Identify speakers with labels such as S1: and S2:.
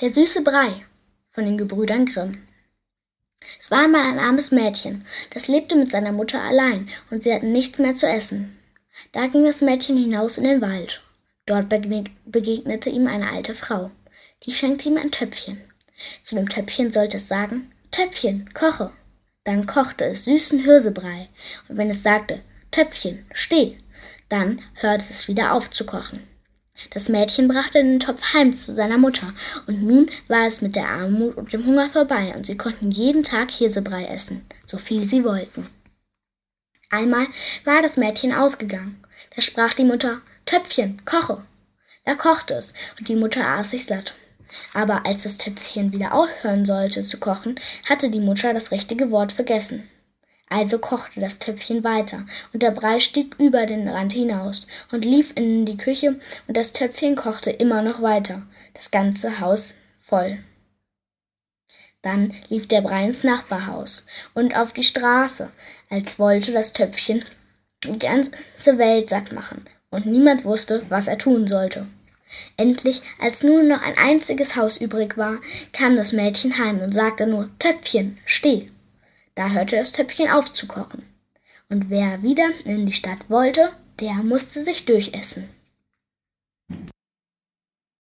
S1: Der süße Brei von den Gebrüdern Grimm. Es war einmal ein armes Mädchen, das lebte mit seiner Mutter allein, und sie hatten nichts mehr zu essen. Da ging das Mädchen hinaus in den Wald. Dort begegnete ihm eine alte Frau. Die schenkte ihm ein Töpfchen. Zu dem Töpfchen sollte es sagen, Töpfchen, koche. Dann kochte es süßen Hirsebrei, und wenn es sagte, Töpfchen, steh, dann hörte es wieder auf zu kochen. Das Mädchen brachte den Topf heim zu seiner Mutter, und nun war es mit der Armut und dem Hunger vorbei, und sie konnten jeden Tag Hirsebrei essen, so viel sie wollten. Einmal war das Mädchen ausgegangen. Da sprach die Mutter Töpfchen, koche. Da kochte es, und die Mutter aß sich satt. Aber als das Töpfchen wieder aufhören sollte zu kochen, hatte die Mutter das richtige Wort vergessen. Also kochte das Töpfchen weiter, und der Brei stieg über den Rand hinaus und lief in die Küche, und das Töpfchen kochte immer noch weiter, das ganze Haus voll. Dann lief der Brei ins Nachbarhaus und auf die Straße, als wollte das Töpfchen die ganze Welt satt machen, und niemand wusste, was er tun sollte. Endlich, als nun noch ein einziges Haus übrig war, kam das Mädchen heim und sagte nur Töpfchen, steh. Da hörte das Töpfchen auf zu kochen. Und wer wieder in die Stadt wollte, der musste sich durchessen.